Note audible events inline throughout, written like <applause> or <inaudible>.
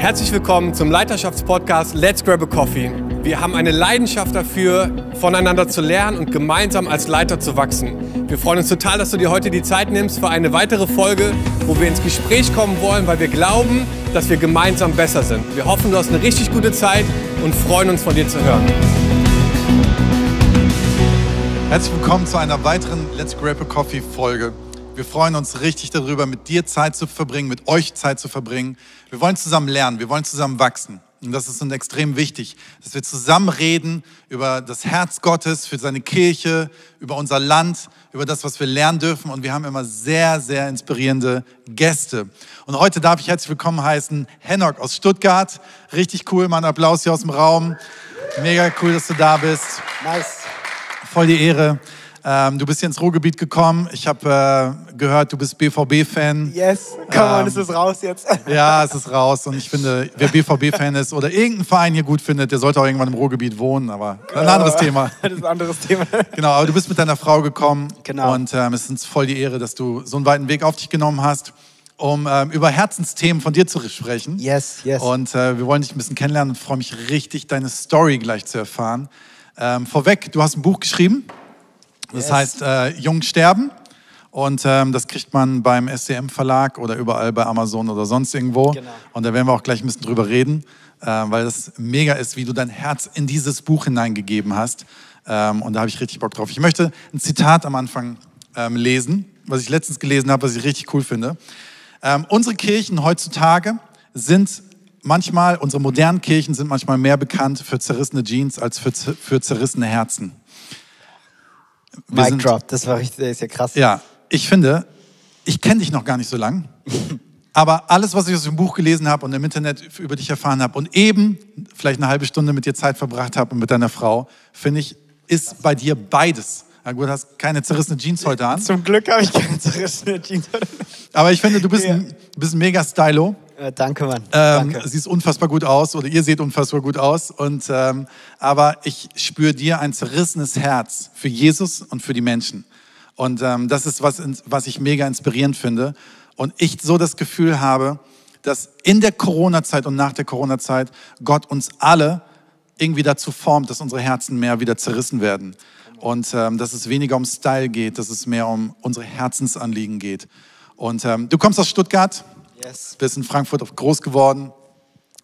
Herzlich willkommen zum Leiterschaftspodcast Let's Grab a Coffee. Wir haben eine Leidenschaft dafür, voneinander zu lernen und gemeinsam als Leiter zu wachsen. Wir freuen uns total, dass du dir heute die Zeit nimmst für eine weitere Folge, wo wir ins Gespräch kommen wollen, weil wir glauben, dass wir gemeinsam besser sind. Wir hoffen, du hast eine richtig gute Zeit und freuen uns von dir zu hören. Herzlich willkommen zu einer weiteren Let's Grab a Coffee Folge. Wir freuen uns richtig darüber, mit dir Zeit zu verbringen, mit euch Zeit zu verbringen. Wir wollen zusammen lernen, wir wollen zusammen wachsen. Und das ist uns extrem wichtig, dass wir zusammen reden über das Herz Gottes, für seine Kirche, über unser Land, über das, was wir lernen dürfen. Und wir haben immer sehr, sehr inspirierende Gäste. Und heute darf ich herzlich willkommen heißen Henok aus Stuttgart. Richtig cool, mal einen Applaus hier aus dem Raum. Mega cool, dass du da bist. Nice. Voll die Ehre. Ähm, du bist hier ins Ruhrgebiet gekommen. Ich habe äh, gehört, du bist BVB-Fan. Yes, come on, Ähm, ist es raus jetzt. <laughs> Ja, es ist raus. Und ich finde, wer BVB-Fan ist oder irgendeinen Verein hier gut findet, der sollte auch irgendwann im Ruhrgebiet wohnen. Aber ein anderes Thema. <laughs> Das ist ein anderes Thema. Genau, aber du bist mit deiner Frau gekommen. Genau. Und ähm, es ist uns voll die Ehre, dass du so einen weiten Weg auf dich genommen hast, um ähm, über Herzensthemen von dir zu sprechen. Yes, yes. Und äh, wir wollen dich ein bisschen kennenlernen und freue mich richtig, deine Story gleich zu erfahren. Ähm, vorweg, du hast ein Buch geschrieben. Das Yes. heißt äh, Jung sterben. Und ähm, das kriegt man beim SCM Verlag oder überall bei Amazon oder sonst irgendwo. Genau. Und da werden wir auch gleich ein bisschen drüber reden, äh, weil das mega ist, wie du dein Herz in dieses Buch hineingegeben hast. Ähm, und da habe ich richtig Bock drauf. Ich möchte ein Zitat am Anfang ähm, lesen, was ich letztens gelesen habe, was ich richtig cool finde. Ähm, unsere Kirchen heutzutage sind manchmal, unsere modernen Kirchen sind manchmal mehr bekannt für zerrissene Jeans als für, für zerrissene Herzen. Mic sind- drop, das war richtig, das ist ja krass. Ja, ich finde, ich kenne dich noch gar nicht so lang, <laughs> aber alles, was ich aus dem Buch gelesen habe und im Internet über dich erfahren habe und eben vielleicht eine halbe Stunde mit dir Zeit verbracht habe und mit deiner Frau, finde ich, ist bei dir beides. Na gut, du hast keine zerrissene Jeans heute an, Zum Glück habe ich keine zerrissene Jeans. aber ich finde, du bist, Ja. ein, bist ein mega Stylo. Äh, danke, Mann. Ähm, danke. siehst unfassbar gut aus oder ihr seht unfassbar gut aus. Und, ähm, aber ich spüre dir ein zerrissenes Herz für Jesus und für die Menschen. Und ähm, das ist was, was ich mega inspirierend finde. Und ich so das Gefühl habe, dass in der Corona-Zeit und nach der Corona-Zeit Gott uns alle irgendwie dazu formt, dass unsere Herzen mehr wieder zerrissen werden. Und ähm, dass es weniger um Style geht, dass es mehr um unsere Herzensanliegen geht. Und ähm, du kommst aus Stuttgart, Yes, bist in Frankfurt groß geworden.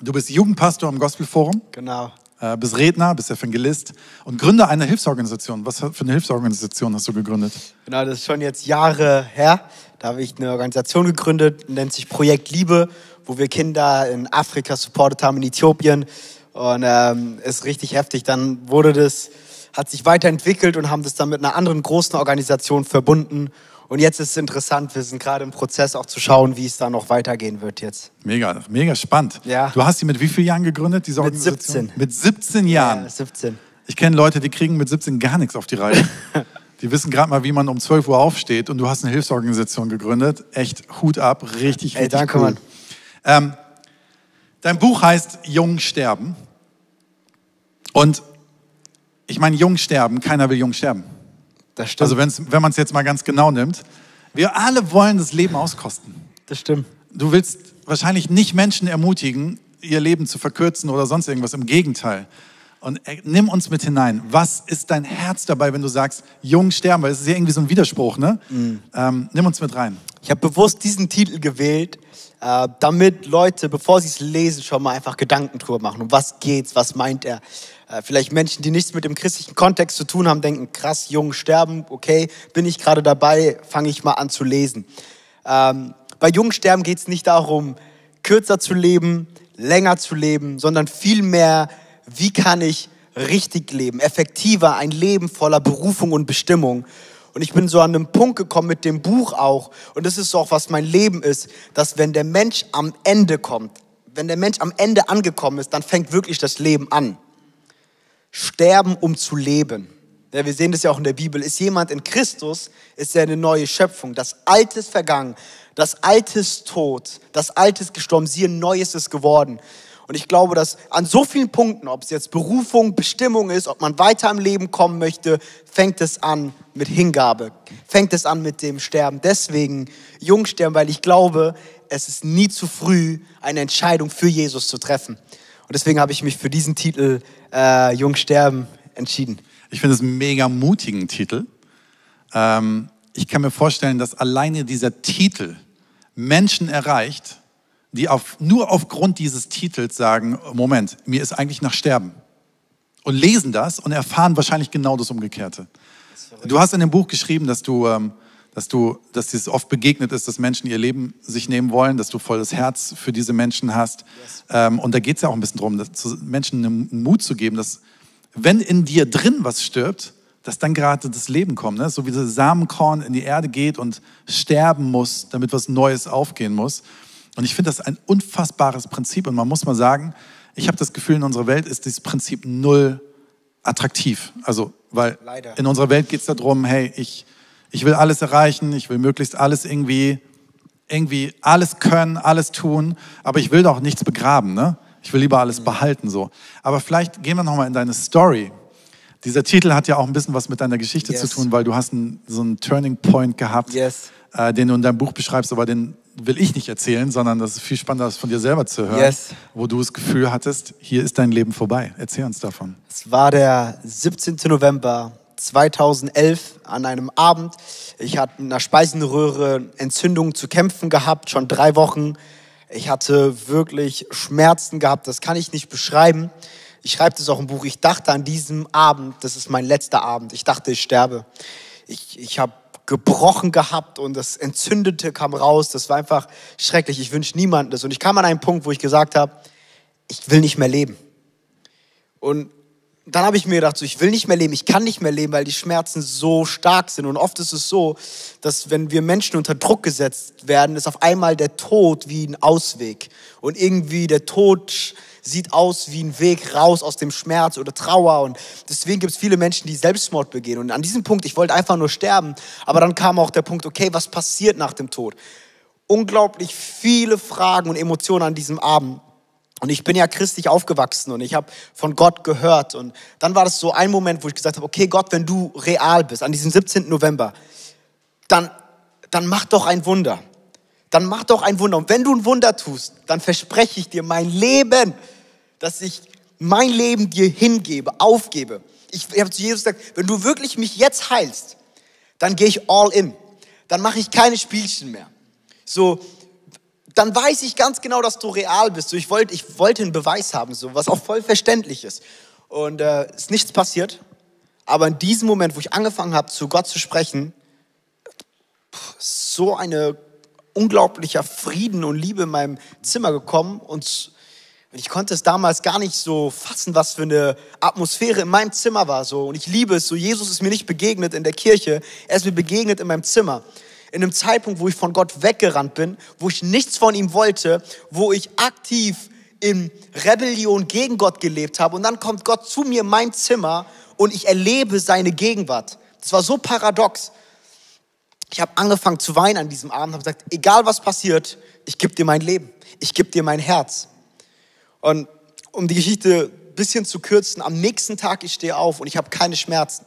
Du bist Jugendpastor im Gospelforum, genau. äh, bist Redner, bist Evangelist und Gründer einer Hilfsorganisation. Was für eine Hilfsorganisation hast du gegründet? Genau, das ist schon jetzt Jahre her. Da habe ich eine Organisation gegründet, nennt sich Projekt Liebe, wo wir Kinder in Afrika supportet haben, in Äthiopien. Und ähm, ist richtig heftig. Dann wurde das, hat sich weiterentwickelt und haben das dann mit einer anderen großen Organisation verbunden. Und jetzt ist es interessant, wir sind gerade im Prozess auch zu schauen, wie es da noch weitergehen wird jetzt. Mega, mega spannend. Ja. Du hast sie mit wie vielen Jahren gegründet, diese Mit Organisation? 17. Mit 17 Jahren. Ja, 17. Ich kenne Leute, die kriegen mit 17 gar nichts auf die Reihe. <laughs> Die wissen gerade mal, wie man um 12 Uhr aufsteht und du hast eine Hilfsorganisation gegründet. Echt Hut ab, richtig, Ey, richtig danke, cool. Mann. Ähm, dein Buch heißt Jung sterben. Und ich meine, jung sterben, keiner will jung sterben. Das stimmt. Also wenn's, wenn man es jetzt mal ganz genau nimmt, wir alle wollen das Leben auskosten. das stimmt. Du willst wahrscheinlich nicht Menschen ermutigen, ihr Leben zu verkürzen oder sonst irgendwas. Im Gegenteil. Und äh, nimm uns mit hinein. Was ist dein Herz dabei, wenn du sagst, jung sterben? Weil es ist ja irgendwie so ein Widerspruch, ne? Ähm, nimm uns mit rein. Ich habe bewusst diesen Titel gewählt, äh, damit Leute, bevor sie es lesen, schon mal einfach Gedanken drüber machen. Um was geht's? Was meint er? Äh, vielleicht Menschen, die nichts mit dem christlichen Kontext zu tun haben, denken, krass, jung sterben, okay, bin ich gerade dabei, fange ich mal an zu lesen. Ähm, bei jungen Sterben geht es nicht darum, kürzer zu leben, länger zu leben, sondern vielmehr, wie kann ich richtig leben, effektiver, ein Leben voller Berufung und Bestimmung. Und ich bin so an einem Punkt gekommen mit dem Buch auch, und das ist auch, was mein Leben ist, dass wenn der Mensch am Ende kommt, wenn der Mensch am Ende angekommen ist, dann fängt wirklich das Leben an. Sterben, um zu leben. Ja, wir sehen das ja auch in der Bibel. Ist jemand in Christus, ist er eine neue Schöpfung. Das Alte ist vergangen, das Alte ist tot, das Alte ist gestorben, siehe, Neues ist geworden. Und ich glaube, dass an so vielen Punkten, ob es jetzt Berufung, Bestimmung ist, ob man weiter im Leben kommen möchte, fängt es an mit Hingabe, fängt es an mit dem Sterben. Deswegen jung sterben, weil ich glaube, es ist nie zu früh, eine Entscheidung für Jesus zu treffen. Und deswegen habe ich mich für diesen Titel äh, Jung sterben entschieden. Ich finde es einen mega mutigen Titel. Ähm, ich kann mir vorstellen, dass alleine dieser Titel Menschen erreicht, die auf, nur aufgrund dieses Titels sagen, Moment, mir ist eigentlich nach Sterben. Und lesen das und erfahren wahrscheinlich genau das Umgekehrte. Du hast in dem Buch geschrieben, dass du, ähm, dass du, dass dir oft begegnet ist, dass Menschen ihr Leben sich nehmen wollen, dass du volles Herz für diese Menschen hast. Yes. Ähm, und da geht es ja auch ein bisschen darum, Menschen einen Mut zu geben, dass wenn in dir drin was stirbt, dass dann gerade das Leben kommt. Ne? So wie das Samenkorn in die Erde geht und sterben muss, damit was Neues aufgehen muss. Und ich finde das ein unfassbares Prinzip. Und man muss mal sagen, ich habe das Gefühl, in unserer Welt ist dieses Prinzip null attraktiv. Also, weil Leider. in unserer Welt geht es darum, hey, ich, ich will alles erreichen, ich will möglichst alles irgendwie, irgendwie alles können, alles tun, aber ich will doch nichts begraben. Ne? Ich will lieber alles mhm. behalten so. Aber vielleicht gehen wir nochmal in deine Story. Dieser Titel hat ja auch ein bisschen was mit deiner Geschichte yes. zu tun, weil du hast einen, so einen Turning Point gehabt, yes. äh, den du in deinem Buch beschreibst, aber den will ich nicht erzählen, sondern das ist viel spannender, das von dir selber zu hören, yes. wo du das Gefühl hattest, hier ist dein Leben vorbei. Erzähl uns davon. Es war der 17. November 2011 an einem Abend. Ich hatte mit einer Speisenröhre Entzündung zu kämpfen gehabt, schon drei Wochen. Ich hatte wirklich Schmerzen gehabt, das kann ich nicht beschreiben. Ich schreibe das auch im Buch. Ich dachte an diesem Abend, das ist mein letzter Abend. Ich dachte, ich sterbe. Ich, ich habe gebrochen gehabt und das Entzündete kam raus. Das war einfach schrecklich. Ich wünsche niemandem das. Und ich kam an einen Punkt, wo ich gesagt habe, ich will nicht mehr leben. Und dann habe ich mir gedacht, so, ich will nicht mehr leben, ich kann nicht mehr leben, weil die Schmerzen so stark sind. Und oft ist es so, dass wenn wir Menschen unter Druck gesetzt werden, ist auf einmal der Tod wie ein Ausweg. Und irgendwie der Tod sieht aus wie ein Weg raus aus dem Schmerz oder Trauer. Und deswegen gibt es viele Menschen, die Selbstmord begehen. Und an diesem Punkt, ich wollte einfach nur sterben. Aber dann kam auch der Punkt, okay, was passiert nach dem Tod? Unglaublich viele Fragen und Emotionen an diesem Abend. Und ich bin ja christlich aufgewachsen und ich habe von Gott gehört. Und dann war das so ein Moment, wo ich gesagt habe, okay Gott, wenn du real bist, an diesem 17. November, dann, dann mach doch ein Wunder. Dann mach doch ein Wunder. Und wenn du ein Wunder tust, dann verspreche ich dir mein Leben, dass ich mein Leben dir hingebe, aufgebe. Ich, ich habe zu Jesus gesagt, wenn du wirklich mich jetzt heilst, dann gehe ich all in. Dann mache ich keine Spielchen mehr. So, dann weiß ich ganz genau, dass du real bist. So, ich, wollte, ich wollte einen Beweis haben, so, was auch voll verständlich ist. Und äh, ist nichts passiert. Aber in diesem Moment, wo ich angefangen habe, zu Gott zu sprechen, so eine unglaublicher Frieden und Liebe in meinem Zimmer gekommen und ich konnte es damals gar nicht so fassen, was für eine Atmosphäre in meinem Zimmer war so und ich liebe es so Jesus ist mir nicht begegnet in der Kirche, er ist mir begegnet in meinem Zimmer in einem Zeitpunkt, wo ich von Gott weggerannt bin, wo ich nichts von ihm wollte, wo ich aktiv in Rebellion gegen Gott gelebt habe. Und dann kommt Gott zu mir in mein Zimmer und ich erlebe seine Gegenwart. Das war so paradox. Ich habe angefangen zu weinen an diesem Abend, habe gesagt, egal was passiert, ich gebe dir mein Leben, ich gebe dir mein Herz. Und um die Geschichte ein bisschen zu kürzen, am nächsten Tag ich stehe auf und ich habe keine Schmerzen.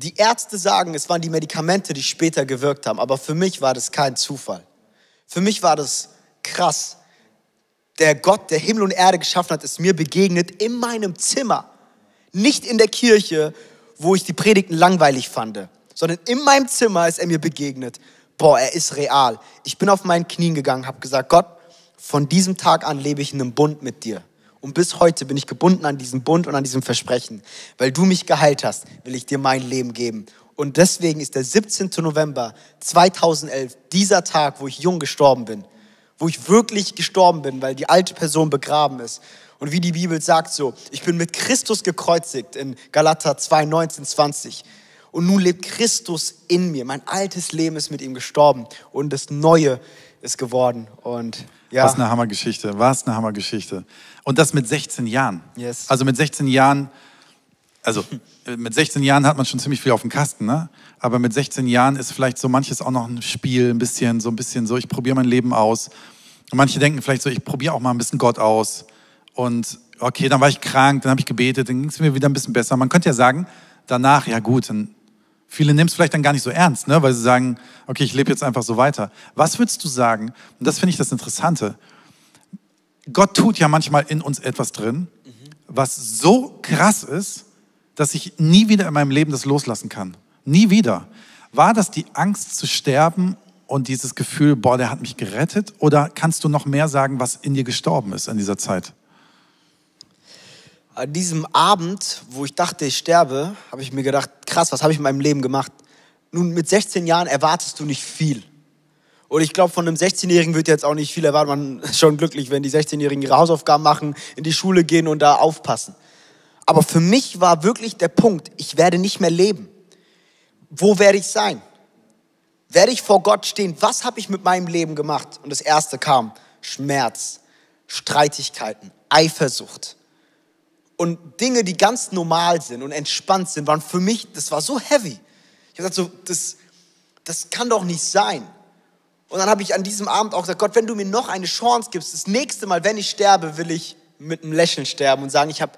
Die Ärzte sagen, es waren die Medikamente, die später gewirkt haben, aber für mich war das kein Zufall. Für mich war das krass. Der Gott, der Himmel und Erde geschaffen hat, ist mir begegnet in meinem Zimmer. Nicht in der Kirche, wo ich die Predigten langweilig fand, sondern in meinem Zimmer ist er mir begegnet. Boah, er ist real. Ich bin auf meinen Knien gegangen, habe gesagt, Gott, von diesem Tag an lebe ich in einem Bund mit dir. Und bis heute bin ich gebunden an diesem Bund und an diesem Versprechen. Weil du mich geheilt hast, will ich dir mein Leben geben. Und deswegen ist der 17. November 2011 dieser Tag, wo ich jung gestorben bin. Wo ich wirklich gestorben bin, weil die alte Person begraben ist. Und wie die Bibel sagt so, ich bin mit Christus gekreuzigt in Galater 2, 19, 20. Und nun lebt Christus in mir. Mein altes Leben ist mit ihm gestorben und das Neue ist geworden. Und ja. Was eine Hammergeschichte, was eine Hammergeschichte. Und das mit 16 Jahren. Yes. Also mit 16 Jahren, also mit 16 Jahren hat man schon ziemlich viel auf dem Kasten, ne? Aber mit 16 Jahren ist vielleicht so manches auch noch ein Spiel, ein bisschen, so ein bisschen so, ich probiere mein Leben aus. Und manche denken vielleicht so, ich probiere auch mal ein bisschen Gott aus. und okay, dann war ich krank, dann habe ich gebetet, dann ging es mir wieder ein bisschen besser. Man könnte ja sagen, danach, ja gut, dann, viele nehmen es vielleicht dann gar nicht so ernst, ne? weil sie sagen, okay, ich lebe jetzt einfach so weiter. Was würdest du sagen, und das finde ich das Interessante, Gott tut ja manchmal in uns etwas drin, was so krass ist, dass ich nie wieder in meinem Leben das loslassen kann. Nie wieder. War das die Angst zu sterben und dieses Gefühl, boah, der hat mich gerettet? Oder kannst du noch mehr sagen, was in dir gestorben ist in dieser Zeit? An diesem Abend, wo ich dachte, ich sterbe, habe ich mir gedacht, krass, was habe ich in meinem Leben gemacht? Nun, mit 16 Jahren erwartest du nicht viel. Und ich glaube, von einem 16-Jährigen wird jetzt auch nicht viel erwartet. Man ist schon glücklich, wenn die 16-Jährigen ihre Hausaufgaben machen, in die Schule gehen und da aufpassen. Aber für mich war wirklich der Punkt, ich werde nicht mehr leben. Wo werde ich sein? Werde ich vor Gott stehen? Was habe ich mit meinem Leben gemacht? Und das erste kam Schmerz, Streitigkeiten, Eifersucht. Und Dinge, die ganz normal sind und entspannt sind, waren für mich, das war so heavy. Ich habe gesagt, so, das, das kann doch nicht sein. Und dann habe ich an diesem Abend auch gesagt, Gott, wenn du mir noch eine Chance gibst, das nächste Mal, wenn ich sterbe, will ich mit einem Lächeln sterben und sagen, ich habe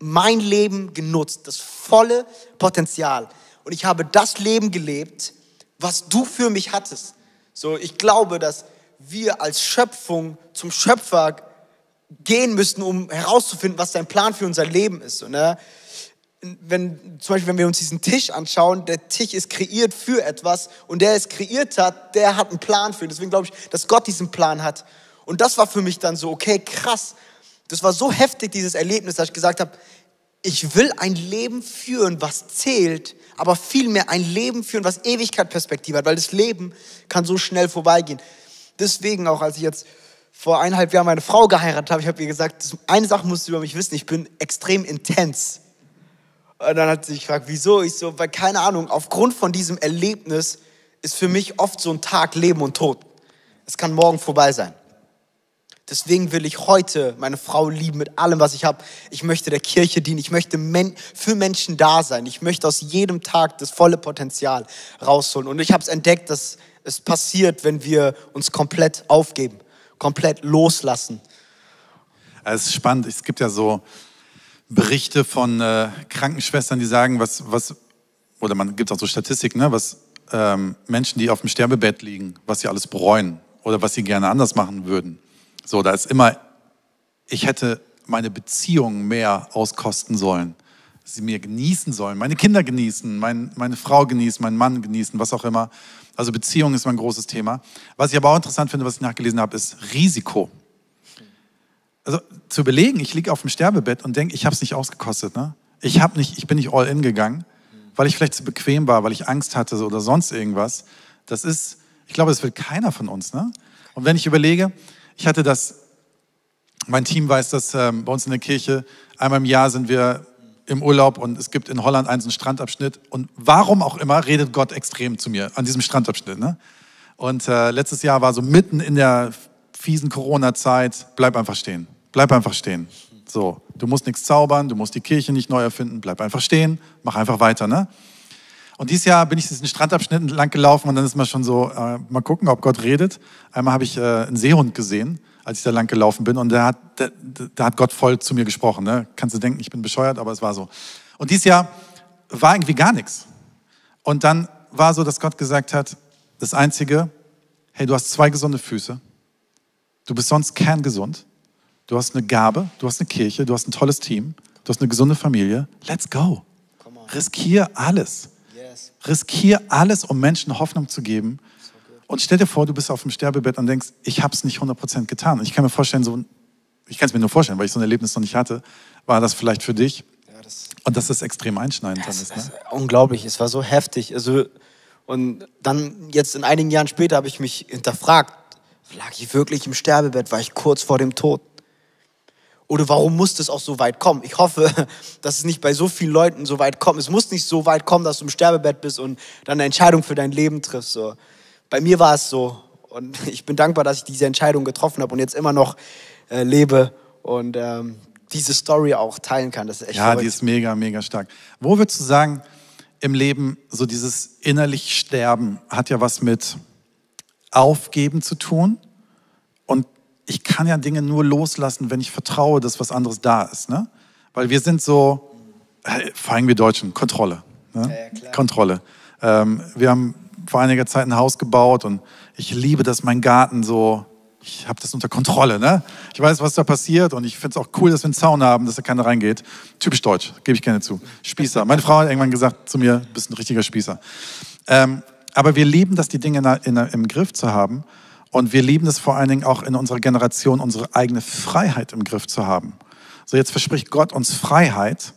mein Leben genutzt, das volle Potenzial. Und ich habe das Leben gelebt, was du für mich hattest. So, ich glaube, dass wir als Schöpfung zum Schöpfer gehen müssen, um herauszufinden, was sein Plan für unser Leben ist. Und, ne? wenn, zum Beispiel, wenn wir uns diesen Tisch anschauen, der Tisch ist kreiert für etwas und der es kreiert hat, der hat einen Plan für. Deswegen glaube ich, dass Gott diesen Plan hat. Und das war für mich dann so, okay, krass. Das war so heftig, dieses Erlebnis, dass ich gesagt habe, ich will ein Leben führen, was zählt, aber vielmehr ein Leben führen, was Ewigkeitsperspektive hat, weil das Leben kann so schnell vorbeigehen. Deswegen auch, als ich jetzt vor eineinhalb Jahren meine Frau geheiratet habe, ich habe ihr gesagt, eine Sache musst du über mich wissen, ich bin extrem intens. Und dann hat sie sich gefragt, wieso? Ich so, weil keine Ahnung, aufgrund von diesem Erlebnis ist für mich oft so ein Tag Leben und Tod. Es kann morgen vorbei sein. Deswegen will ich heute meine Frau lieben mit allem, was ich habe. Ich möchte der Kirche dienen. Ich möchte für Menschen da sein. Ich möchte aus jedem Tag das volle Potenzial rausholen. Und ich habe es entdeckt, dass es passiert, wenn wir uns komplett aufgeben, komplett loslassen. Es ist spannend. Es gibt ja so Berichte von äh, Krankenschwestern, die sagen, was, was oder man gibt auch so Statistiken, ne, was ähm, Menschen, die auf dem Sterbebett liegen, was sie alles bereuen oder was sie gerne anders machen würden. So, da ist immer, ich hätte meine Beziehung mehr auskosten sollen, sie mir genießen sollen, meine Kinder genießen, mein, meine Frau genießen, meinen Mann genießen, was auch immer. Also Beziehung ist mein großes Thema. Was ich aber auch interessant finde, was ich nachgelesen habe, ist Risiko also zu überlegen, ich liege auf dem Sterbebett und denke, ich habe es nicht ausgekostet. Ne? Ich, hab nicht, ich bin nicht all in gegangen, weil ich vielleicht zu bequem war, weil ich Angst hatte oder sonst irgendwas. Das ist, ich glaube, das will keiner von uns. Ne? Und wenn ich überlege, ich hatte das, mein Team weiß das ähm, bei uns in der Kirche, einmal im Jahr sind wir im Urlaub und es gibt in Holland einen Strandabschnitt und warum auch immer redet Gott extrem zu mir an diesem Strandabschnitt. Ne? Und äh, letztes Jahr war so mitten in der fiesen Corona-Zeit, bleib einfach stehen. Bleib einfach stehen. So, du musst nichts zaubern, du musst die Kirche nicht neu erfinden, bleib einfach stehen, mach einfach weiter, ne? Und dieses Jahr bin ich diesen Strandabschnitt lang gelaufen und dann ist man schon so, äh, mal gucken, ob Gott redet. Einmal habe ich äh, einen Seehund gesehen, als ich da lang gelaufen bin und der hat, der, der hat Gott voll zu mir gesprochen. Ne? Kannst du denken, ich bin bescheuert, aber es war so. Und dieses Jahr war irgendwie gar nichts. Und dann war so, dass Gott gesagt hat, das Einzige, hey, du hast zwei gesunde Füße, du bist sonst kerngesund, Du hast eine Gabe, du hast eine Kirche, du hast ein tolles Team, du hast eine gesunde Familie. Let's go. Riskier alles. Riskier alles, um Menschen Hoffnung zu geben. Und stell dir vor, du bist auf dem Sterbebett und denkst, ich habe es nicht 100% getan. Und ich kann mir vorstellen, so, ich kann es mir nur vorstellen, weil ich so ein Erlebnis noch nicht hatte, war das vielleicht für dich. und dass das extrem einschneidend das, dann ist. Ne? Unglaublich, es war so heftig. Also, und dann jetzt in einigen Jahren später habe ich mich hinterfragt, lag ich wirklich im Sterbebett, war ich kurz vor dem Tod? Oder warum muss das auch so weit kommen? Ich hoffe, <laughs> dass es nicht bei so vielen Leuten so weit kommt. Es muss nicht so weit kommen, dass du im Sterbebett bist und dann eine Entscheidung für dein Leben triffst. So. Bei mir war es so. Und <laughs> ich bin dankbar, dass ich diese Entscheidung getroffen habe und jetzt immer noch äh, lebe und ähm, diese Story auch teilen kann. Das ist echt ja, verrückt. die ist mega, mega stark. Wo würdest du sagen, im Leben so dieses innerlich Sterben hat ja was mit Aufgeben zu tun und ich kann ja Dinge nur loslassen, wenn ich vertraue, dass was anderes da ist. Ne? Weil wir sind so, äh, vor allem wir Deutschen, Kontrolle. Ne? Ja, Kontrolle. Ähm, wir haben vor einiger Zeit ein Haus gebaut und ich liebe, dass mein Garten so, ich habe das unter Kontrolle. Ne? Ich weiß, was da passiert und ich finde es auch cool, dass wir einen Zaun haben, dass da keiner reingeht. Typisch deutsch, gebe ich gerne zu. Spießer. Meine Frau hat irgendwann gesagt zu mir, du bist ein richtiger Spießer. Ähm, aber wir lieben das, die Dinge in, in, im Griff zu haben. Und wir lieben es vor allen Dingen auch in unserer Generation, unsere eigene Freiheit im Griff zu haben. So, jetzt verspricht Gott uns Freiheit,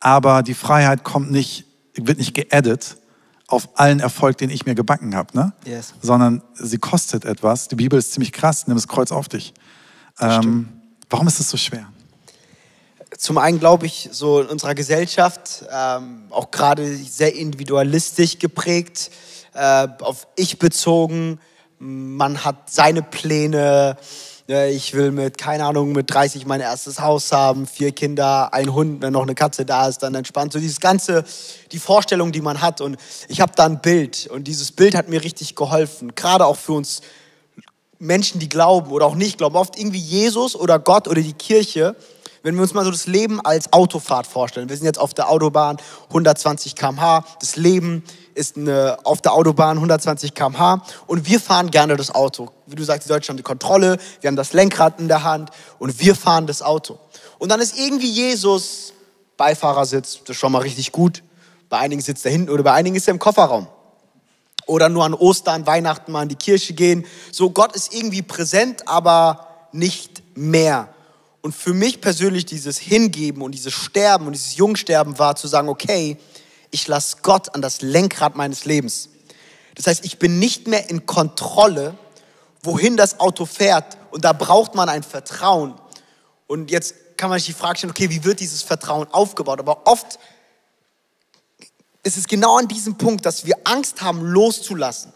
aber die Freiheit kommt nicht, wird nicht geaddet auf allen Erfolg, den ich mir gebacken habe, ne? Yes. sondern sie kostet etwas. Die Bibel ist ziemlich krass, nimm das Kreuz auf dich. Ähm, warum ist es so schwer? Zum einen glaube ich, so in unserer Gesellschaft, ähm, auch gerade sehr individualistisch geprägt, äh, auf ich bezogen, man hat seine Pläne. Ich will mit, keine Ahnung, mit 30 mein erstes Haus haben, vier Kinder, ein Hund, wenn noch eine Katze da ist, dann entspannt. So dieses ganze, die Vorstellung, die man hat. Und ich habe da ein Bild und dieses Bild hat mir richtig geholfen. Gerade auch für uns Menschen, die glauben oder auch nicht glauben. Oft irgendwie Jesus oder Gott oder die Kirche. Wenn wir uns mal so das Leben als Autofahrt vorstellen. Wir sind jetzt auf der Autobahn, 120 km/h. Das Leben ist eine, auf der Autobahn 120 km/h und wir fahren gerne das Auto. Wie du sagst, die Deutschen haben die Kontrolle, wir haben das Lenkrad in der Hand und wir fahren das Auto. Und dann ist irgendwie Jesus Beifahrersitz, das ist schon mal richtig gut. Bei einigen sitzt er hinten oder bei einigen ist er im Kofferraum. Oder nur an Ostern, Weihnachten mal in die Kirche gehen. So, Gott ist irgendwie präsent, aber nicht mehr. Und für mich persönlich dieses Hingeben und dieses Sterben und dieses Jungsterben war zu sagen, okay, ich lasse Gott an das Lenkrad meines Lebens. Das heißt, ich bin nicht mehr in Kontrolle, wohin das Auto fährt. Und da braucht man ein Vertrauen. Und jetzt kann man sich die Frage stellen, okay, wie wird dieses Vertrauen aufgebaut? Aber oft ist es genau an diesem Punkt, dass wir Angst haben, loszulassen.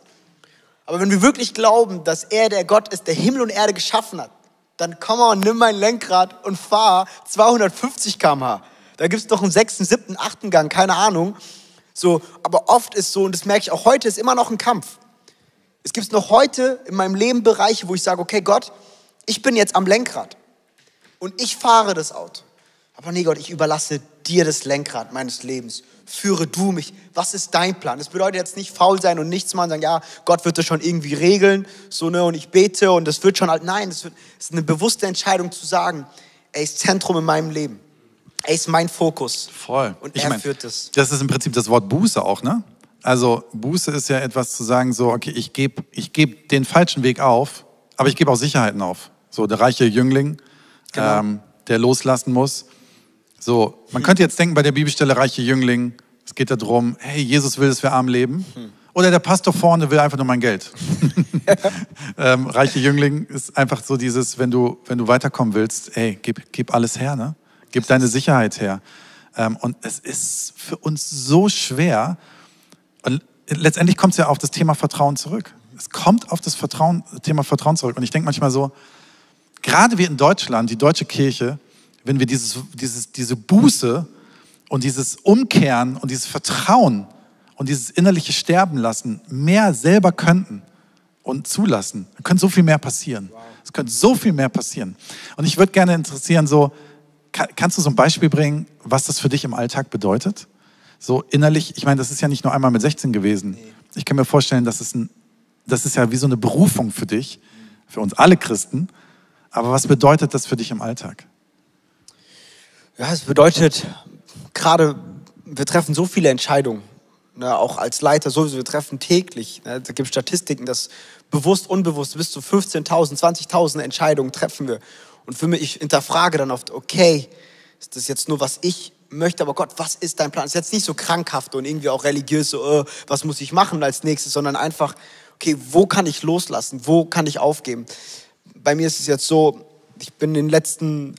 Aber wenn wir wirklich glauben, dass er der Gott ist, der Himmel und Erde geschaffen hat, dann komm mal und nimm mein Lenkrad und fahr 250 km/h. Da gibt es doch einen sechsten, siebten, achten Gang, keine Ahnung. So, aber oft ist so, und das merke ich auch heute, ist immer noch ein Kampf. Es gibt noch heute in meinem Leben Bereiche, wo ich sage, okay, Gott, ich bin jetzt am Lenkrad und ich fahre das Auto. Aber nee, Gott, ich überlasse dir das Lenkrad meines Lebens. Führe du mich. Was ist dein Plan? Das bedeutet jetzt nicht faul sein und nichts machen, sagen, ja, Gott wird das schon irgendwie regeln, so, ne, und ich bete und das wird schon halt, nein, es ist eine bewusste Entscheidung zu sagen, er ist Zentrum in meinem Leben. Er ist mein Fokus. Voll. Und ich er mein, führt es. Das ist im Prinzip das Wort Buße auch, ne? Also Buße ist ja etwas zu sagen, so, okay, ich gebe ich geb den falschen Weg auf, aber ich gebe auch Sicherheiten auf. So, der reiche Jüngling, genau. ähm, der loslassen muss. So, man hm. könnte jetzt denken bei der Bibelstelle reiche Jüngling, es geht darum, hey, Jesus will, dass wir arm leben. Hm. Oder der Pastor vorne will einfach nur mein Geld. <laughs> ähm, reiche Jüngling ist einfach so dieses, wenn du, wenn du weiterkommen willst, hey, gib, gib alles her, ne? Gib deine Sicherheit her. Ähm, und es ist für uns so schwer. Und letztendlich kommt es ja auf das Thema Vertrauen zurück. Es kommt auf das Vertrauen, Thema Vertrauen zurück. Und ich denke manchmal so, gerade wir in Deutschland, die deutsche Kirche, wenn wir dieses, dieses, diese Buße und dieses Umkehren und dieses Vertrauen und dieses innerliche Sterben lassen mehr selber könnten und zulassen, dann könnte so viel mehr passieren. Es könnte so viel mehr passieren. Und ich würde gerne interessieren, so, kannst du so ein Beispiel bringen, was das für dich im Alltag bedeutet? So innerlich, ich meine, das ist ja nicht nur einmal mit 16 gewesen. Ich kann mir vorstellen, dass es ein, das ist ja wie so eine Berufung für dich, für uns alle Christen. Aber was bedeutet das für dich im Alltag? Ja, es bedeutet gerade, wir treffen so viele Entscheidungen. Ne, auch als Leiter sowieso, wir treffen täglich. Ne, da gibt es Statistiken, dass bewusst, unbewusst bis zu 15.000, 20.000 Entscheidungen treffen wir. Und für mich, ich hinterfrage dann oft, okay, ist das jetzt nur, was ich möchte, aber Gott, was ist dein Plan? Ist jetzt nicht so krankhaft und irgendwie auch religiös, so, oh, was muss ich machen als nächstes, sondern einfach, okay, wo kann ich loslassen? Wo kann ich aufgeben? Bei mir ist es jetzt so, ich bin in den letzten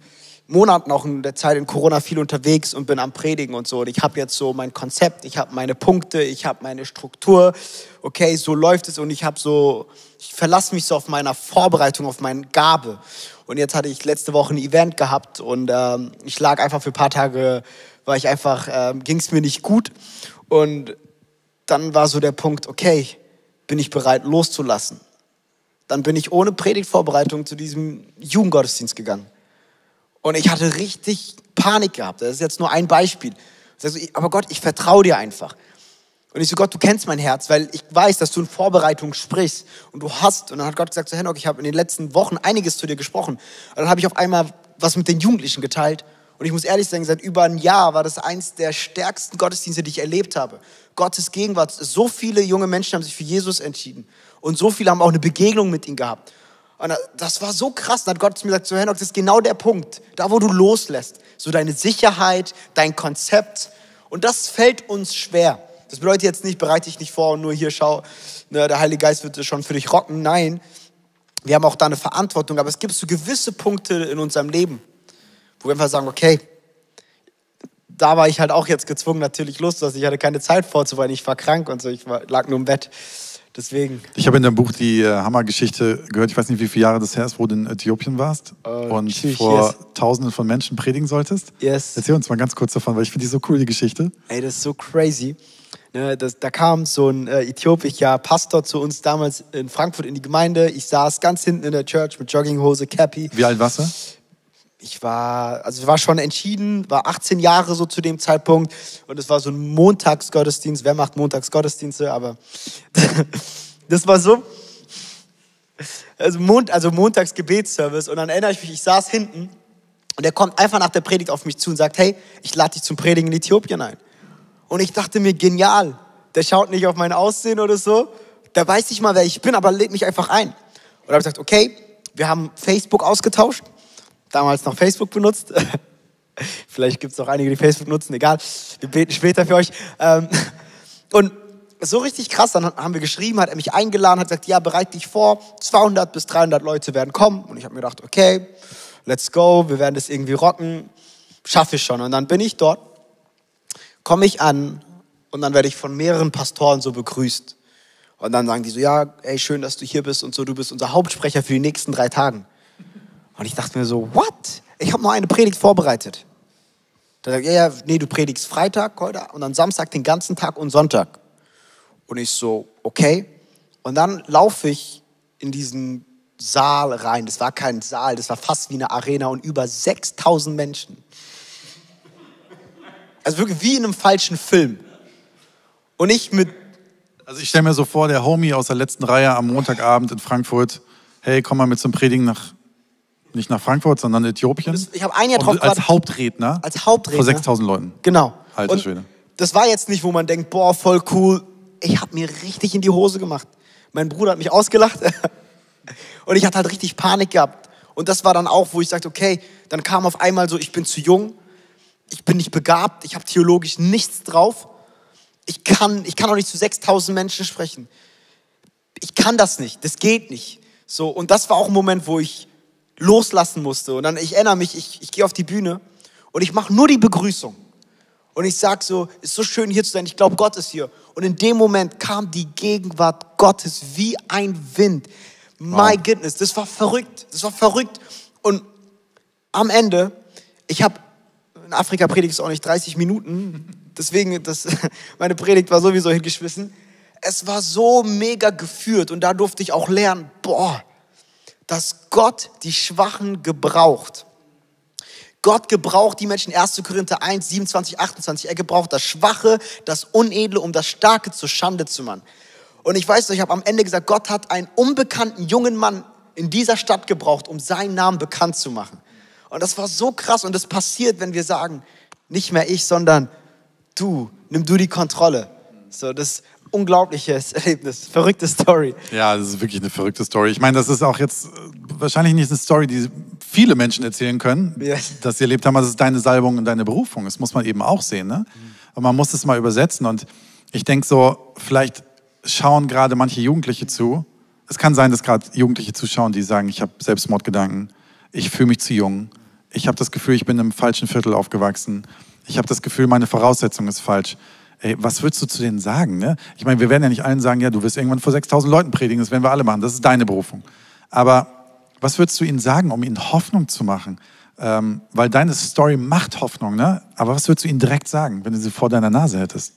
Monaten auch in der Zeit in Corona viel unterwegs und bin am Predigen und so. Und ich habe jetzt so mein Konzept, ich habe meine Punkte, ich habe meine Struktur. Okay, so läuft es und ich habe so, ich verlasse mich so auf meiner Vorbereitung, auf meine Gabe. Und jetzt hatte ich letzte Woche ein Event gehabt und ähm, ich lag einfach für ein paar Tage, war ich einfach, ähm, ging es mir nicht gut. Und dann war so der Punkt, okay, bin ich bereit loszulassen? dann bin ich ohne Predigtvorbereitung zu diesem Jugendgottesdienst gegangen. Und ich hatte richtig Panik gehabt. Das ist jetzt nur ein Beispiel. aber Gott, ich vertraue dir einfach. Und ich so, Gott, du kennst mein Herz, weil ich weiß, dass du in Vorbereitung sprichst und du hast. Und dann hat Gott gesagt, so Henok, ich habe in den letzten Wochen einiges zu dir gesprochen. Und dann habe ich auf einmal was mit den Jugendlichen geteilt. Und ich muss ehrlich sagen, seit über ein Jahr war das eins der stärksten Gottesdienste, die ich erlebt habe. Gottes Gegenwart. So viele junge Menschen haben sich für Jesus entschieden. Und so viele haben auch eine Begegnung mit ihm gehabt. Und das war so krass. Dann hat Gott zu mir gesagt, so Henok, das ist genau der Punkt. Da, wo du loslässt. So deine Sicherheit, dein Konzept. Und das fällt uns schwer. Das bedeutet jetzt nicht, bereite dich nicht vor und nur hier schau, ne, der Heilige Geist wird schon für dich rocken. Nein, wir haben auch da eine Verantwortung. Aber es gibt so gewisse Punkte in unserem Leben, wo wir einfach sagen, okay, da war ich halt auch jetzt gezwungen, natürlich loszulassen. Ich hatte keine Zeit vorzubereiten. Ich war krank und so. Ich war, lag nur im Bett. Deswegen. Ich habe in deinem Buch die äh, Hammergeschichte gehört. Ich weiß nicht, wie viele Jahre das her ist, wo du in Äthiopien warst uh, und tschüss, vor yes. Tausenden von Menschen predigen solltest. Yes. Erzähl uns mal ganz kurz davon, weil ich finde die so cool, die Geschichte. Ey, das ist so crazy. Ne, das, da kam so ein äh, äthiopischer Pastor zu uns damals in Frankfurt in die Gemeinde. Ich saß ganz hinten in der Church mit Jogginghose, Cappy. Wie alt warst du? ich war, also war schon entschieden, war 18 Jahre so zu dem Zeitpunkt und es war so ein Montagsgottesdienst. Wer macht Montagsgottesdienste? Aber <laughs> das war so, also, Mond, also Montagsgebetsservice und dann erinnere ich mich, ich saß hinten und er kommt einfach nach der Predigt auf mich zu und sagt, hey, ich lade dich zum Predigen in Äthiopien ein. Und ich dachte mir, genial, der schaut nicht auf mein Aussehen oder so, der weiß nicht mal, wer ich bin, aber lädt mich einfach ein. Und da habe ich gesagt, okay, wir haben Facebook ausgetauscht damals noch Facebook benutzt. <laughs> Vielleicht gibt es auch einige, die Facebook nutzen, egal. Wir beten später für euch. Ähm, <laughs> und so richtig krass, dann haben wir geschrieben, hat er mich eingeladen, hat gesagt, ja, bereite dich vor, 200 bis 300 Leute werden kommen. Und ich habe mir gedacht, okay, let's go, wir werden das irgendwie rocken, schaffe ich schon. Und dann bin ich dort, komme ich an und dann werde ich von mehreren Pastoren so begrüßt. Und dann sagen die so, ja, ey, schön, dass du hier bist und so, du bist unser Hauptsprecher für die nächsten drei Tagen. Und ich dachte mir so, what? Ich habe nur eine Predigt vorbereitet. Da sagt er, ja, nee, du predigst Freitag heute und dann Samstag den ganzen Tag und Sonntag. Und ich so, okay. Und dann laufe ich in diesen Saal rein. Das war kein Saal, das war fast wie eine Arena und über 6000 Menschen. Also wirklich wie in einem falschen Film. Und ich mit. Also ich stelle mir so vor, der Homie aus der letzten Reihe am Montagabend in Frankfurt, hey, komm mal mit zum Predigen nach nicht nach Frankfurt, sondern Äthiopien. Ich habe ein Jahr drauf Als Hauptredner. Als Hauptredner. Vor 6000 Leuten. Genau. Alter und Schwede. Das war jetzt nicht, wo man denkt, boah, voll cool. Ich habe mir richtig in die Hose gemacht. Mein Bruder hat mich ausgelacht. <laughs> und ich hatte halt richtig Panik gehabt. Und das war dann auch, wo ich sagte, okay, dann kam auf einmal so, ich bin zu jung, ich bin nicht begabt, ich habe theologisch nichts drauf. Ich kann, ich kann auch nicht zu 6000 Menschen sprechen. Ich kann das nicht, das geht nicht. So, und das war auch ein Moment, wo ich loslassen musste. Und dann, ich erinnere mich, ich, ich gehe auf die Bühne und ich mache nur die Begrüßung. Und ich sage so, ist so schön hier zu sein, ich glaube, Gott ist hier. Und in dem Moment kam die Gegenwart Gottes wie ein Wind. My wow. goodness, das war verrückt, das war verrückt. Und am Ende, ich habe, in Afrika predigt es auch nicht 30 Minuten, deswegen, das, <laughs> meine Predigt war sowieso hingeschmissen. Es war so mega geführt und da durfte ich auch lernen, boah, dass Gott die Schwachen gebraucht. Gott gebraucht die Menschen, 1. Korinther 1, 27, 28. Er gebraucht das Schwache, das Unedle, um das Starke zur Schande zu machen. Und ich weiß noch, ich habe am Ende gesagt, Gott hat einen unbekannten jungen Mann in dieser Stadt gebraucht, um seinen Namen bekannt zu machen. Und das war so krass und das passiert, wenn wir sagen, nicht mehr ich, sondern du, nimm du die Kontrolle. So, das, unglaubliches Erlebnis, verrückte Story. Ja, das ist wirklich eine verrückte Story. Ich meine, das ist auch jetzt äh, wahrscheinlich nicht eine Story, die viele Menschen erzählen können, yes. dass sie erlebt haben, das ist deine Salbung und deine Berufung. Das muss man eben auch sehen. Ne? Aber man muss es mal übersetzen. Und ich denke so, vielleicht schauen gerade manche Jugendliche zu. Es kann sein, dass gerade Jugendliche zuschauen, die sagen, ich habe Selbstmordgedanken, ich fühle mich zu jung, ich habe das Gefühl, ich bin im falschen Viertel aufgewachsen, ich habe das Gefühl, meine Voraussetzung ist falsch ey, was würdest du zu denen sagen? Ne? Ich meine, wir werden ja nicht allen sagen, ja, du wirst irgendwann vor 6000 Leuten predigen, das werden wir alle machen, das ist deine Berufung. Aber was würdest du ihnen sagen, um ihnen Hoffnung zu machen? Ähm, weil deine Story macht Hoffnung, ne? Aber was würdest du ihnen direkt sagen, wenn du sie vor deiner Nase hättest?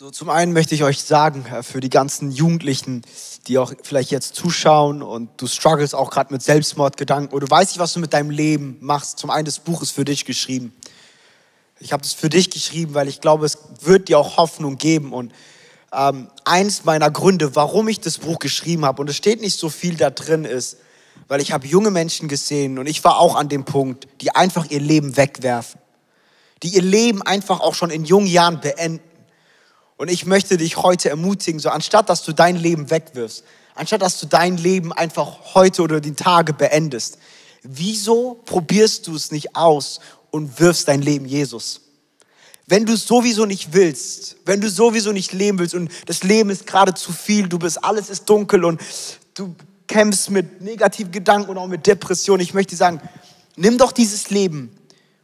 So, zum einen möchte ich euch sagen, äh, für die ganzen Jugendlichen, die auch vielleicht jetzt zuschauen und du struggles auch gerade mit Selbstmordgedanken oder du weißt nicht, was du mit deinem Leben machst. Zum einen, das Buch ist für dich geschrieben. Ich habe es für dich geschrieben, weil ich glaube, es wird dir auch Hoffnung geben. Und ähm, eins meiner Gründe, warum ich das Buch geschrieben habe, und es steht nicht so viel da drin, ist, weil ich habe junge Menschen gesehen und ich war auch an dem Punkt, die einfach ihr Leben wegwerfen, die ihr Leben einfach auch schon in jungen Jahren beenden und ich möchte dich heute ermutigen, so anstatt dass du dein Leben wegwirfst, anstatt dass du dein Leben einfach heute oder die Tage beendest, wieso probierst du es nicht aus und wirfst dein Leben Jesus? Wenn du es sowieso nicht willst, wenn du sowieso nicht leben willst und das Leben ist gerade zu viel, du bist, alles ist dunkel und du kämpfst mit negativen Gedanken und auch mit Depressionen, ich möchte sagen, nimm doch dieses Leben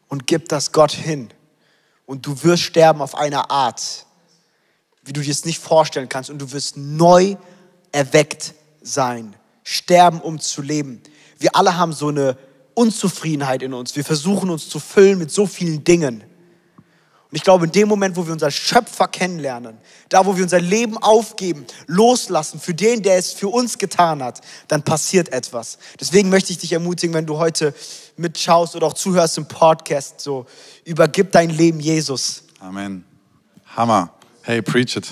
und gib das Gott hin. Und du wirst sterben auf eine Art, wie du dir es nicht vorstellen kannst. Und du wirst neu erweckt sein. Sterben, um zu leben. Wir alle haben so eine Unzufriedenheit in uns. Wir versuchen uns zu füllen mit so vielen Dingen. Und ich glaube, in dem Moment, wo wir unseren Schöpfer kennenlernen, da, wo wir unser Leben aufgeben, loslassen für den, der es für uns getan hat, dann passiert etwas. Deswegen möchte ich dich ermutigen, wenn du heute mitschaust oder auch zuhörst im Podcast, so übergib dein Leben Jesus. Amen. Hammer. Hey, preach it.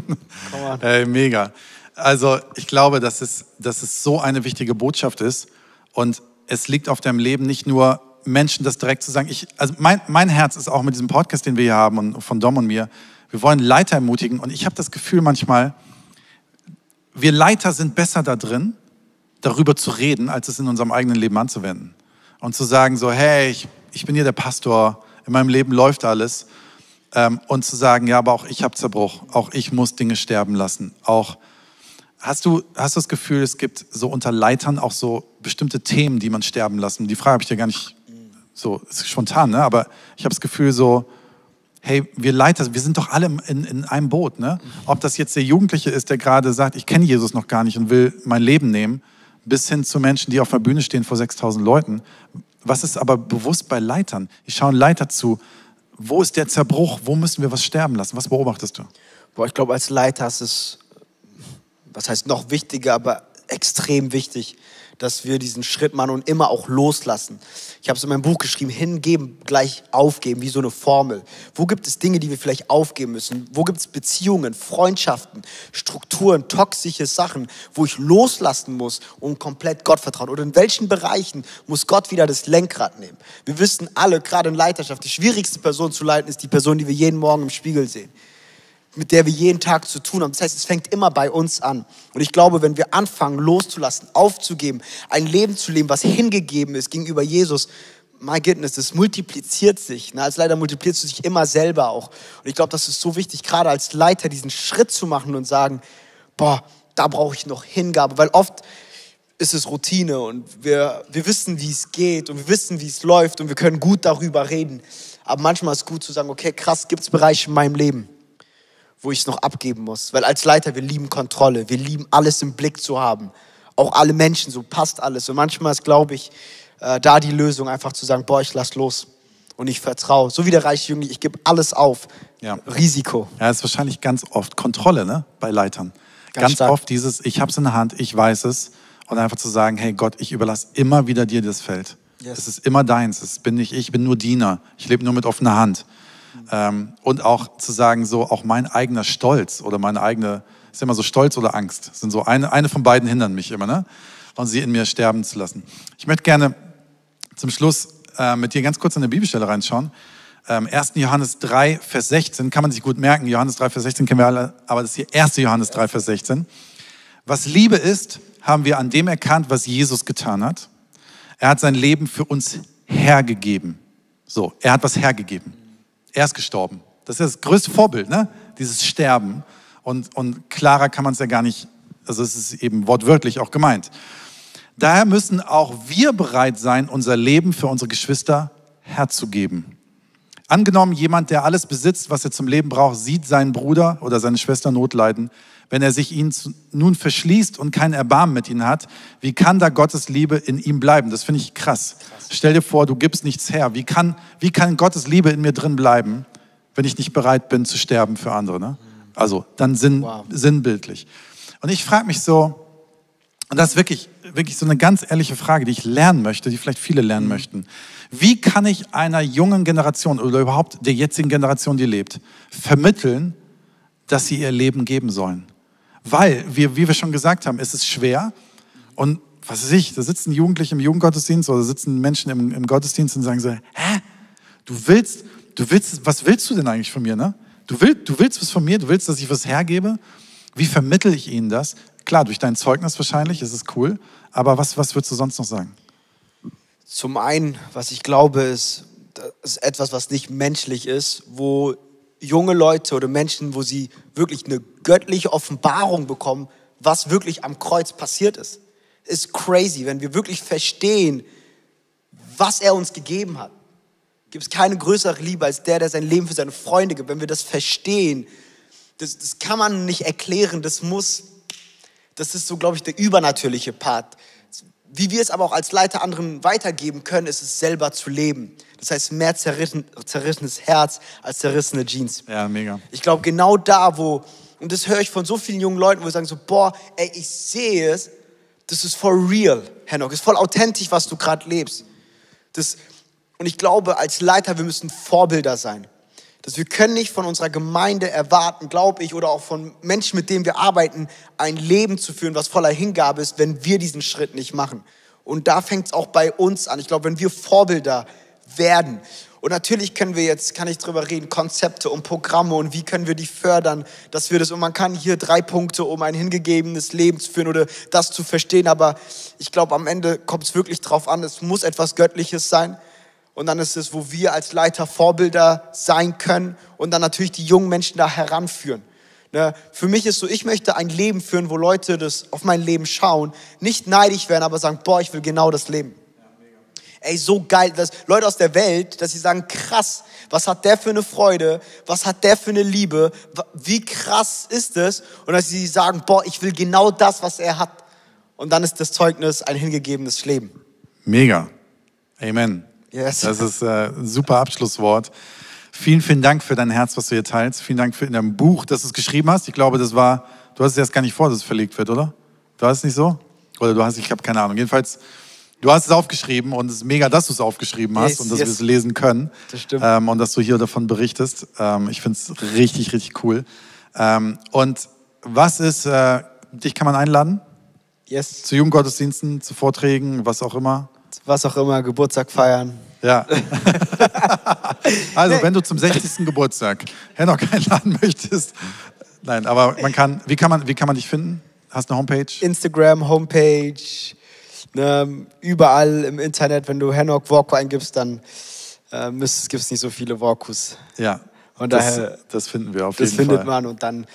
<laughs> hey, mega. Also ich glaube, dass es, dass es so eine wichtige Botschaft ist und es liegt auf deinem Leben nicht nur Menschen das direkt zu sagen. Ich, also mein, mein Herz ist auch mit diesem Podcast, den wir hier haben und von Dom und mir. Wir wollen Leiter ermutigen und ich habe das Gefühl manchmal, wir Leiter sind besser da drin, darüber zu reden, als es in unserem eigenen Leben anzuwenden. Und zu sagen so, hey, ich, ich bin hier der Pastor, in meinem Leben läuft alles ähm, und zu sagen, ja, aber auch ich habe Zerbruch, auch ich muss Dinge sterben lassen. Auch hast du hast du das Gefühl, es gibt so unter Leitern auch so bestimmte Themen, die man sterben lassen? Die Frage habe ich dir gar nicht so spontan, ne? Aber ich habe das Gefühl so, hey, wir Leiter, wir sind doch alle in, in einem Boot, ne? Ob das jetzt der Jugendliche ist, der gerade sagt, ich kenne Jesus noch gar nicht und will mein Leben nehmen, bis hin zu Menschen, die auf der Bühne stehen vor 6000 Leuten. Was ist aber bewusst bei Leitern? Ich schaue Leiter zu, wo ist der Zerbruch? Wo müssen wir was sterben lassen? Was beobachtest du? Boah, ich glaube, als Leiter ist es, was heißt noch wichtiger, aber extrem wichtig, dass wir diesen Schritt machen und immer auch loslassen. Ich habe es in meinem Buch geschrieben, hingeben, gleich aufgeben, wie so eine Formel. Wo gibt es Dinge, die wir vielleicht aufgeben müssen? Wo gibt es Beziehungen, Freundschaften, Strukturen, toxische Sachen, wo ich loslassen muss und komplett Gott vertrauen? Oder in welchen Bereichen muss Gott wieder das Lenkrad nehmen? Wir wissen alle, gerade in Leiterschaft, die schwierigste Person zu leiten ist die Person, die wir jeden Morgen im Spiegel sehen mit der wir jeden Tag zu tun haben. Das heißt, es fängt immer bei uns an. Und ich glaube, wenn wir anfangen, loszulassen, aufzugeben, ein Leben zu leben, was hingegeben ist gegenüber Jesus, my goodness, das multipliziert sich. Als Leiter multipliziert du sich immer selber auch. Und ich glaube, das ist so wichtig, gerade als Leiter diesen Schritt zu machen und sagen, boah, da brauche ich noch Hingabe. Weil oft ist es Routine und wir, wir wissen, wie es geht und wir wissen, wie es läuft und wir können gut darüber reden. Aber manchmal ist es gut zu sagen, okay, krass, gibt es Bereiche in meinem Leben, wo ich es noch abgeben muss. Weil als Leiter, wir lieben Kontrolle, wir lieben alles im Blick zu haben. Auch alle Menschen, so passt alles. Und manchmal ist, glaube ich, äh, da die Lösung, einfach zu sagen, boah, ich lass los und ich vertraue. So wie der reiche Jüngling, ich gebe alles auf. Ja. Risiko. Ja, das ist wahrscheinlich ganz oft Kontrolle ne? bei Leitern. Ganz, ganz oft dieses, ich habe es in der Hand, ich weiß es. Und einfach zu sagen, hey Gott, ich überlasse immer wieder dir das Feld. Yes. Es ist immer deins. Es bin nicht ich, ich bin nur Diener. Ich lebe nur mit offener Hand. Ähm, und auch zu sagen, so auch mein eigener Stolz oder meine eigene, ist immer so Stolz oder Angst, sind so eine, eine von beiden hindern mich immer, ne? Und sie in mir sterben zu lassen. Ich möchte gerne zum Schluss äh, mit dir ganz kurz in eine Bibelstelle reinschauen. Ähm, 1. Johannes 3, Vers 16, kann man sich gut merken. Johannes 3, Vers 16 kennen wir alle, aber das ist hier 1. Johannes 3, Vers 16. Was Liebe ist, haben wir an dem erkannt, was Jesus getan hat. Er hat sein Leben für uns hergegeben. So, er hat was hergegeben. Er ist gestorben. Das ist das größte Vorbild, ne? dieses Sterben. Und, und klarer kann man es ja gar nicht, also es ist eben wortwörtlich auch gemeint. Daher müssen auch wir bereit sein, unser Leben für unsere Geschwister herzugeben. Angenommen, jemand, der alles besitzt, was er zum Leben braucht, sieht seinen Bruder oder seine Schwester Notleiden. Wenn er sich ihnen nun verschließt und kein Erbarmen mit ihnen hat, wie kann da Gottes Liebe in ihm bleiben? Das finde ich krass. krass. Stell dir vor, du gibst nichts her. Wie kann, wie kann Gottes Liebe in mir drin bleiben, wenn ich nicht bereit bin zu sterben für andere. Ne? Also dann sinn, Wow. sinnbildlich. Und ich frage mich so, und das ist wirklich, wirklich so eine ganz ehrliche Frage, die ich lernen möchte, die vielleicht viele lernen möchten. Wie kann ich einer jungen Generation oder überhaupt der jetzigen Generation, die lebt, vermitteln, dass sie ihr Leben geben sollen? Weil, wir, wie wir schon gesagt haben, es ist schwer. Und was weiß ich, da sitzen Jugendliche im Jugendgottesdienst oder sitzen Menschen im, im Gottesdienst und sagen so, hä? Du willst, du willst, was willst du denn eigentlich von mir, ne? Du willst, du willst was von mir, du willst, dass ich was hergebe. Wie vermittel ich ihnen das? Klar, durch dein Zeugnis wahrscheinlich, ist es cool. Aber was, was würdest du sonst noch sagen? Zum einen, was ich glaube, ist, das ist etwas, was nicht menschlich ist, wo junge Leute oder Menschen, wo sie wirklich eine göttliche Offenbarung bekommen, was wirklich am Kreuz passiert ist. Ist crazy, wenn wir wirklich verstehen, was er uns gegeben hat. Gibt es keine größere Liebe als der, der sein Leben für seine Freunde gibt. Wenn wir das verstehen, das, das kann man nicht erklären, das muss, das ist so, glaube ich, der übernatürliche Part. Wie wir es aber auch als Leiter anderen weitergeben können, ist es selber zu leben. Das heißt, mehr zerrissen, zerrissenes Herz als zerrissene Jeans. Ja, mega. Ich glaube, genau da, wo, und das höre ich von so vielen jungen Leuten, wo sie sagen so, boah, ey, ich sehe es, das ist for real, Henok, ist voll authentisch, was du gerade lebst. Das, und ich glaube, als Leiter, wir müssen Vorbilder sein. Dass wir können nicht von unserer Gemeinde erwarten, glaube ich, oder auch von Menschen, mit denen wir arbeiten, ein Leben zu führen, was voller Hingabe ist, wenn wir diesen Schritt nicht machen. Und da fängt es auch bei uns an. Ich glaube, wenn wir Vorbilder werden, und natürlich können wir jetzt, kann ich drüber reden, Konzepte und Programme und wie können wir die fördern, dass wir das, und man kann hier drei Punkte, um ein hingegebenes Leben zu führen oder das zu verstehen, aber ich glaube, am Ende kommt es wirklich drauf an, es muss etwas Göttliches sein. Und dann ist es, wo wir als Leiter Vorbilder sein können und dann natürlich die jungen Menschen da heranführen. Ne? Für mich ist so, ich möchte ein Leben führen, wo Leute das auf mein Leben schauen, nicht neidisch werden, aber sagen, boah, ich will genau das Leben. Ey, so geil, dass Leute aus der Welt, dass sie sagen, krass, was hat der für eine Freude, was hat der für eine Liebe, wie krass ist es? Und dass sie sagen, boah, ich will genau das, was er hat. Und dann ist das Zeugnis ein hingegebenes Leben. Mega. Amen. Yes. Das ist äh, ein super Abschlusswort. Vielen, vielen Dank für dein Herz, was du hier teilst. Vielen Dank für dein Buch, das du es geschrieben hast. Ich glaube, das war, du hast es erst gar nicht vor, dass es verlegt wird, oder? Du hast es nicht so? Oder du hast, ich habe keine Ahnung. Jedenfalls, du hast es aufgeschrieben und es ist mega, dass du es aufgeschrieben hast Yes, und dass yes. wir es lesen können. Das stimmt. Ähm, und dass du hier davon berichtest. Ähm, ich finde es richtig, richtig cool. Ähm, und was ist, äh, dich kann man einladen? Yes. Zu Jugendgottesdiensten, zu Vorträgen, was auch immer. Was auch immer, Geburtstag feiern. Ja. <laughs> also, wenn du zum 60. Geburtstag Henok einladen möchtest. Nein, aber man kann, wie kann man, wie kann man dich finden? Hast du eine Homepage? Instagram, Homepage, ne, überall im Internet, wenn du Henok Walko eingibst, dann äh, gibt es nicht so viele Walkus. Ja. Von das, daher- das finden wir auf Das jeden findet Fall. man und dann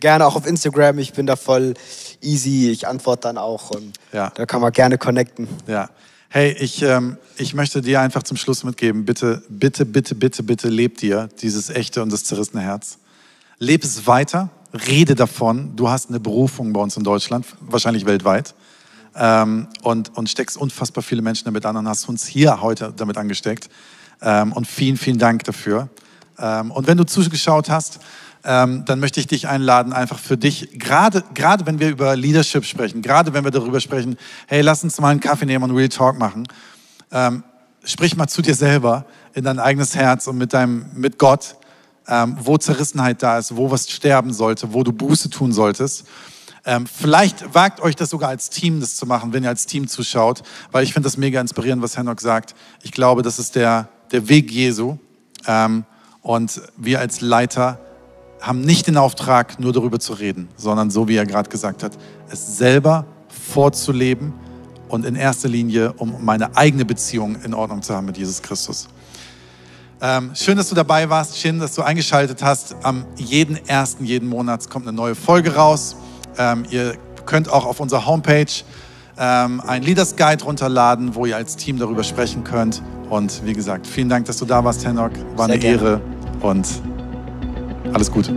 gerne auch auf Instagram. Ich bin da voll easy. Ich antworte dann auch und Ja. da kann man gerne connecten. Ja. Hey, ich, ähm, ich möchte dir einfach zum Schluss mitgeben, bitte, bitte, bitte, bitte, bitte leb dir dieses echte und das zerrissene Herz. Leb es weiter, rede davon. Du hast eine Berufung bei uns in Deutschland, wahrscheinlich weltweit. Ähm, und, und steckst unfassbar viele Menschen damit an und hast uns hier heute damit angesteckt. Ähm, und vielen, vielen Dank dafür. Ähm, und wenn du zugeschaut hast, ähm, dann möchte ich dich einladen, einfach für dich, gerade, gerade wenn wir über Leadership sprechen, gerade wenn wir darüber sprechen, hey, lass uns mal einen Kaffee nehmen und Real Talk machen. Ähm, sprich mal zu dir selber in dein eigenes Herz und mit deinem, mit Gott, ähm, wo Zerrissenheit da ist, wo was sterben sollte, wo du Buße tun solltest. Ähm, vielleicht wagt euch das sogar als Team, das zu machen, wenn ihr als Team zuschaut, weil ich finde das mega inspirierend, was Henok sagt. Ich glaube, das ist der, der Weg Jesu. Ähm, und wir als Leiter haben nicht den Auftrag, nur darüber zu reden, sondern so wie er gerade gesagt hat, es selber vorzuleben und in erster Linie, um meine eigene Beziehung in Ordnung zu haben mit Jesus Christus. Ähm, schön, dass du dabei warst, schön, dass du eingeschaltet hast. Am jeden ersten, jeden Monat kommt eine neue Folge raus. Ähm, ihr könnt auch auf unserer Homepage ähm, einen Leaders Guide runterladen, wo ihr als Team darüber sprechen könnt. Und wie gesagt, vielen Dank, dass du da warst, Henok. War Sehr eine gerne. Ehre und alles gut.